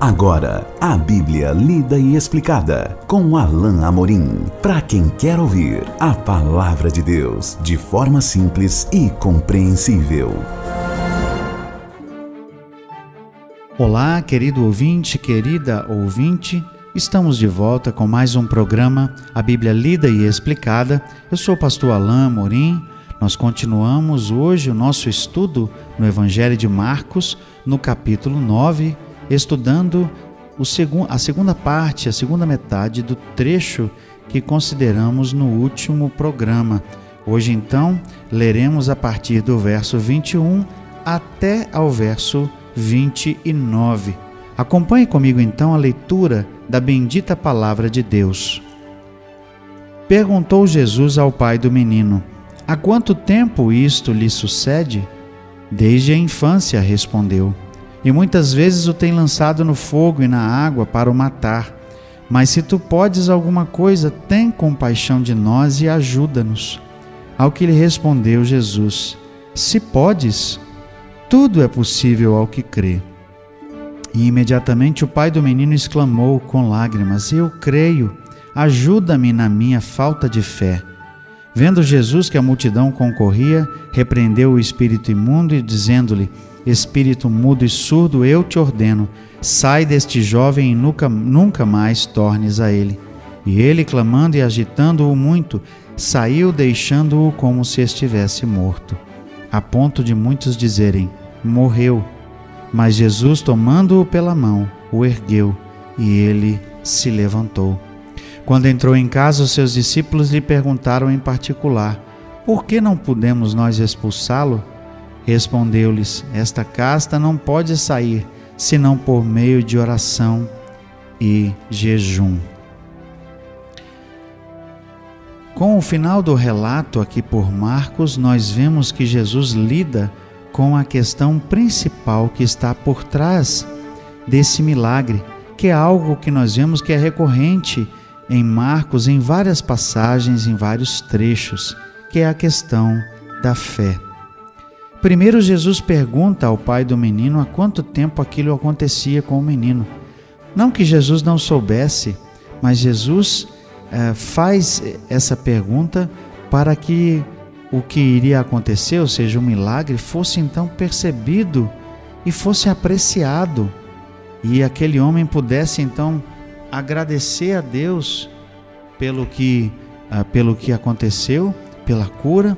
Agora, a Bíblia lida e explicada com Alain Amorim. Para quem quer ouvir a palavra de Deus de forma simples e compreensível. Olá, querido ouvinte, querida ouvinte. Estamos de volta com mais um programa, a Bíblia lida e explicada. Eu sou o pastor Alain Amorim. Nós continuamos hoje o nosso estudo no Evangelho de Marcos, no capítulo 9 estudando segu a segunda parte, a segunda metade do trecho que consideramos no último programa. Hoje, então, leremos a partir do verso 21 até ao verso 29. Acompanhe comigo então a leitura da bendita palavra de Deus. Perguntou Jesus ao pai do menino: Há quanto tempo isto lhe sucede? Desde a infância, respondeu e muitas vezes o tem lançado no fogo e na água para o matar. Mas se tu podes alguma coisa, tem compaixão de nós e ajuda-nos. Ao que lhe respondeu Jesus: Se podes, tudo é possível ao que crê. E imediatamente o pai do menino exclamou com lágrimas: Eu creio, ajuda-me na minha falta de fé. Vendo Jesus que a multidão concorria, repreendeu o espírito imundo e dizendo-lhe: Espírito mudo e surdo, eu te ordeno, sai deste jovem e nunca, nunca mais tornes a ele. E ele, clamando e agitando-o muito, saiu, deixando-o como se estivesse morto, a ponto de muitos dizerem: Morreu. Mas Jesus, tomando-o pela mão, o ergueu e ele se levantou. Quando entrou em casa, os seus discípulos lhe perguntaram em particular: Por que não pudemos nós expulsá-lo? Respondeu-lhes: Esta casta não pode sair senão por meio de oração e jejum. Com o final do relato aqui por Marcos, nós vemos que Jesus lida com a questão principal que está por trás desse milagre, que é algo que nós vemos que é recorrente em Marcos em várias passagens, em vários trechos, que é a questão da fé. Primeiro, Jesus pergunta ao pai do menino há quanto tempo aquilo acontecia com o menino. Não que Jesus não soubesse, mas Jesus eh, faz essa pergunta para que o que iria acontecer, ou seja, o um milagre, fosse então percebido e fosse apreciado, e aquele homem pudesse então agradecer a Deus pelo que, ah, pelo que aconteceu, pela cura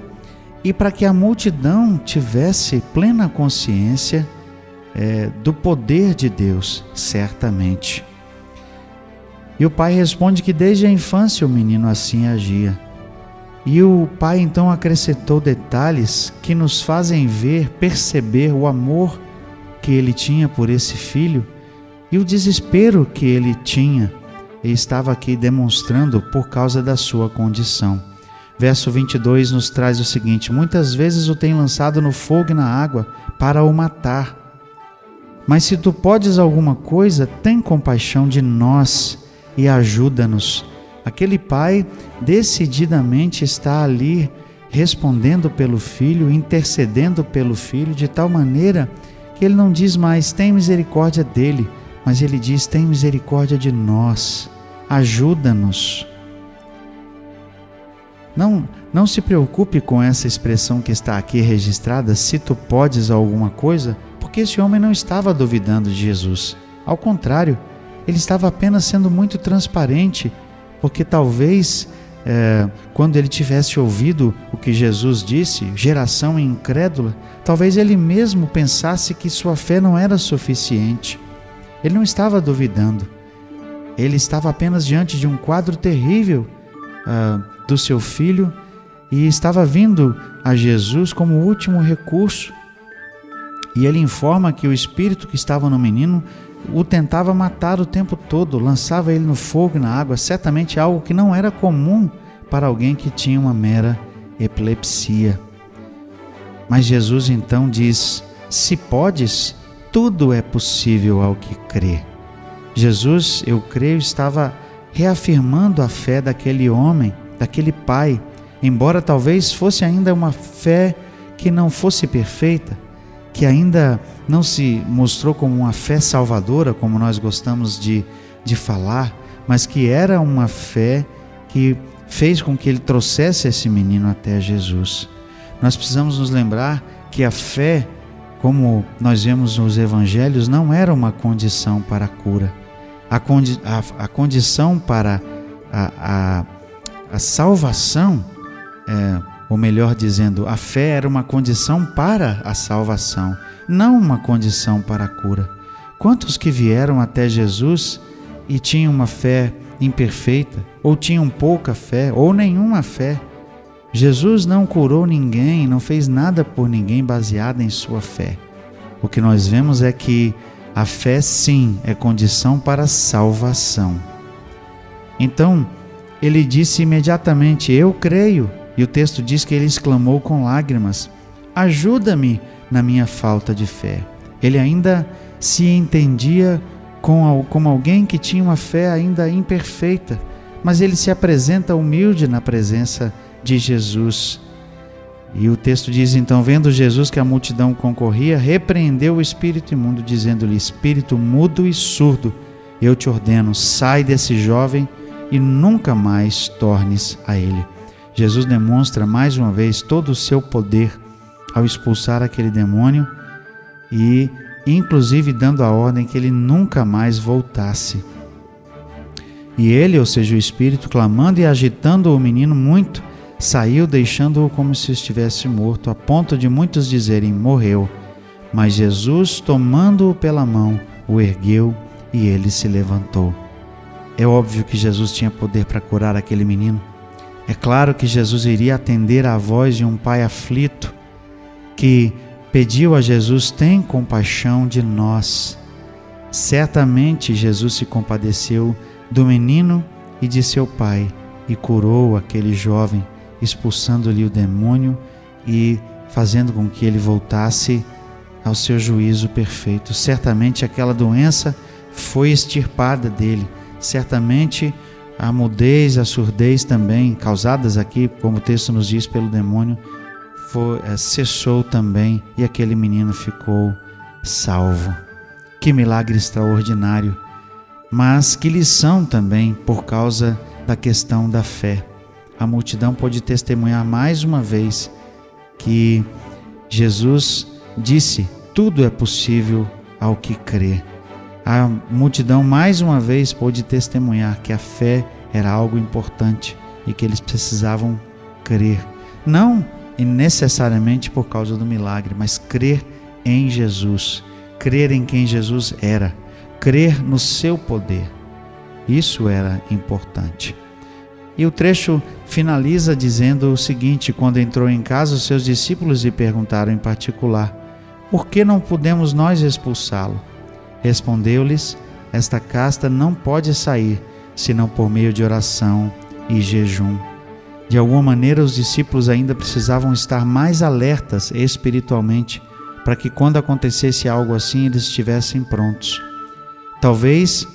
e para que a multidão tivesse plena consciência é, do poder de Deus, certamente. E o pai responde que desde a infância o menino assim agia. E o pai então acrescentou detalhes que nos fazem ver, perceber o amor que ele tinha por esse filho e o desespero que ele tinha e estava aqui demonstrando por causa da sua condição. Verso 22 nos traz o seguinte: Muitas vezes o tem lançado no fogo e na água para o matar. Mas se tu podes alguma coisa, tem compaixão de nós e ajuda-nos. Aquele pai decididamente está ali respondendo pelo filho, intercedendo pelo filho, de tal maneira que ele não diz mais: tem misericórdia dele, mas ele diz: tem misericórdia de nós, ajuda-nos. Não, não se preocupe com essa expressão que está aqui registrada, se tu podes alguma coisa, porque esse homem não estava duvidando de Jesus. Ao contrário, ele estava apenas sendo muito transparente, porque talvez é, quando ele tivesse ouvido o que Jesus disse, geração incrédula, talvez ele mesmo pensasse que sua fé não era suficiente. Ele não estava duvidando. Ele estava apenas diante de um quadro terrível uh, do seu filho e estava vindo a Jesus como último recurso. E ele informa que o espírito que estava no menino o tentava matar o tempo todo, lançava ele no fogo e na água, certamente algo que não era comum para alguém que tinha uma mera epilepsia. Mas Jesus então diz: Se podes, tudo é possível ao que crê. Jesus, eu creio, estava reafirmando a fé daquele homem, daquele pai, embora talvez fosse ainda uma fé que não fosse perfeita, que ainda não se mostrou como uma fé salvadora, como nós gostamos de, de falar, mas que era uma fé que fez com que ele trouxesse esse menino até Jesus. Nós precisamos nos lembrar que a fé, como nós vemos nos evangelhos, não era uma condição para a cura. A, condi a, a condição para a, a, a salvação, é, ou melhor dizendo, a fé era uma condição para a salvação, não uma condição para a cura. Quantos que vieram até Jesus e tinham uma fé imperfeita, ou tinham pouca fé, ou nenhuma fé? Jesus não curou ninguém, não fez nada por ninguém baseado em sua fé. O que nós vemos é que a fé, sim, é condição para salvação. Então, ele disse imediatamente: Eu creio. E o texto diz que ele exclamou com lágrimas: Ajuda-me na minha falta de fé. Ele ainda se entendia como alguém que tinha uma fé ainda imperfeita, mas ele se apresenta humilde na presença de Jesus. E o texto diz então: Vendo Jesus que a multidão concorria, repreendeu o espírito imundo, dizendo-lhe: Espírito mudo e surdo, eu te ordeno, sai desse jovem e nunca mais tornes a ele. Jesus demonstra mais uma vez todo o seu poder ao expulsar aquele demônio e, inclusive, dando a ordem que ele nunca mais voltasse. E ele, ou seja, o espírito, clamando e agitando o menino muito, saiu deixando-o como se estivesse morto, a ponto de muitos dizerem: morreu. Mas Jesus, tomando-o pela mão, o ergueu e ele se levantou. É óbvio que Jesus tinha poder para curar aquele menino. É claro que Jesus iria atender à voz de um pai aflito que pediu a Jesus: tem compaixão de nós. Certamente Jesus se compadeceu do menino e de seu pai e curou aquele jovem expulsando-lhe o demônio e fazendo com que ele voltasse ao seu juízo perfeito. Certamente aquela doença foi extirpada dele. Certamente a mudez, a surdez também, causadas aqui, como o texto nos diz, pelo demônio, foi, é, cessou também e aquele menino ficou salvo. Que milagre extraordinário! Mas que lição também por causa da questão da fé a multidão pôde testemunhar mais uma vez que Jesus disse: tudo é possível ao que crê. A multidão mais uma vez pôde testemunhar que a fé era algo importante e que eles precisavam crer. Não necessariamente por causa do milagre, mas crer em Jesus, crer em quem Jesus era, crer no seu poder. Isso era importante. E o trecho finaliza dizendo o seguinte: quando entrou em casa, os seus discípulos lhe perguntaram em particular: Por que não podemos nós expulsá-lo? Respondeu-lhes: Esta casta não pode sair senão por meio de oração e jejum. De alguma maneira, os discípulos ainda precisavam estar mais alertas espiritualmente para que, quando acontecesse algo assim, eles estivessem prontos. Talvez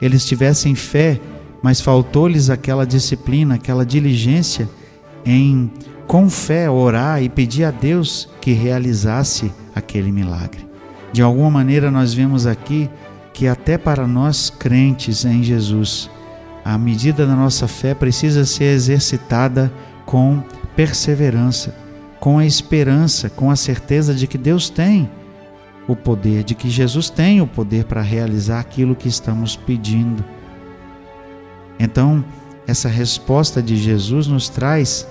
eles tivessem fé mas faltou-lhes aquela disciplina, aquela diligência em, com fé, orar e pedir a Deus que realizasse aquele milagre. De alguma maneira, nós vemos aqui que, até para nós crentes em Jesus, a medida da nossa fé precisa ser exercitada com perseverança, com a esperança, com a certeza de que Deus tem o poder, de que Jesus tem o poder para realizar aquilo que estamos pedindo. Então, essa resposta de Jesus nos traz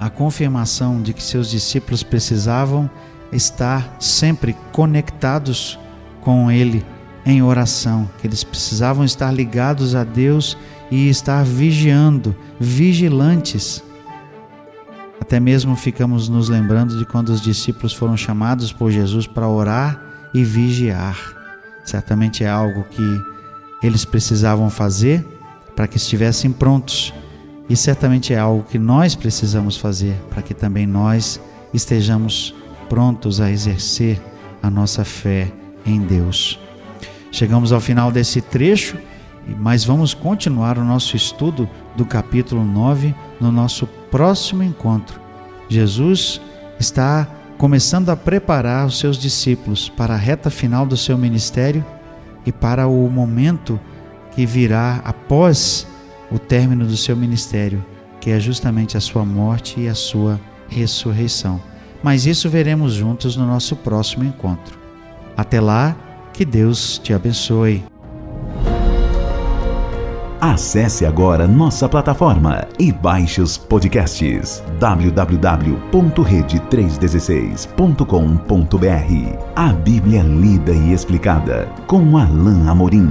a confirmação de que seus discípulos precisavam estar sempre conectados com Ele em oração, que eles precisavam estar ligados a Deus e estar vigiando, vigilantes. Até mesmo ficamos nos lembrando de quando os discípulos foram chamados por Jesus para orar e vigiar. Certamente é algo que eles precisavam fazer para que estivessem prontos. E certamente é algo que nós precisamos fazer para que também nós estejamos prontos a exercer a nossa fé em Deus. Chegamos ao final desse trecho, mas vamos continuar o nosso estudo do capítulo 9 no nosso próximo encontro. Jesus está começando a preparar os seus discípulos para a reta final do seu ministério e para o momento que virá após o término do seu ministério, que é justamente a sua morte e a sua ressurreição. Mas isso veremos juntos no nosso próximo encontro. Até lá, que Deus te abençoe. Acesse agora nossa plataforma e baixe os podcasts www.rede316.com.br. A Bíblia lida e explicada com Alain Amorim.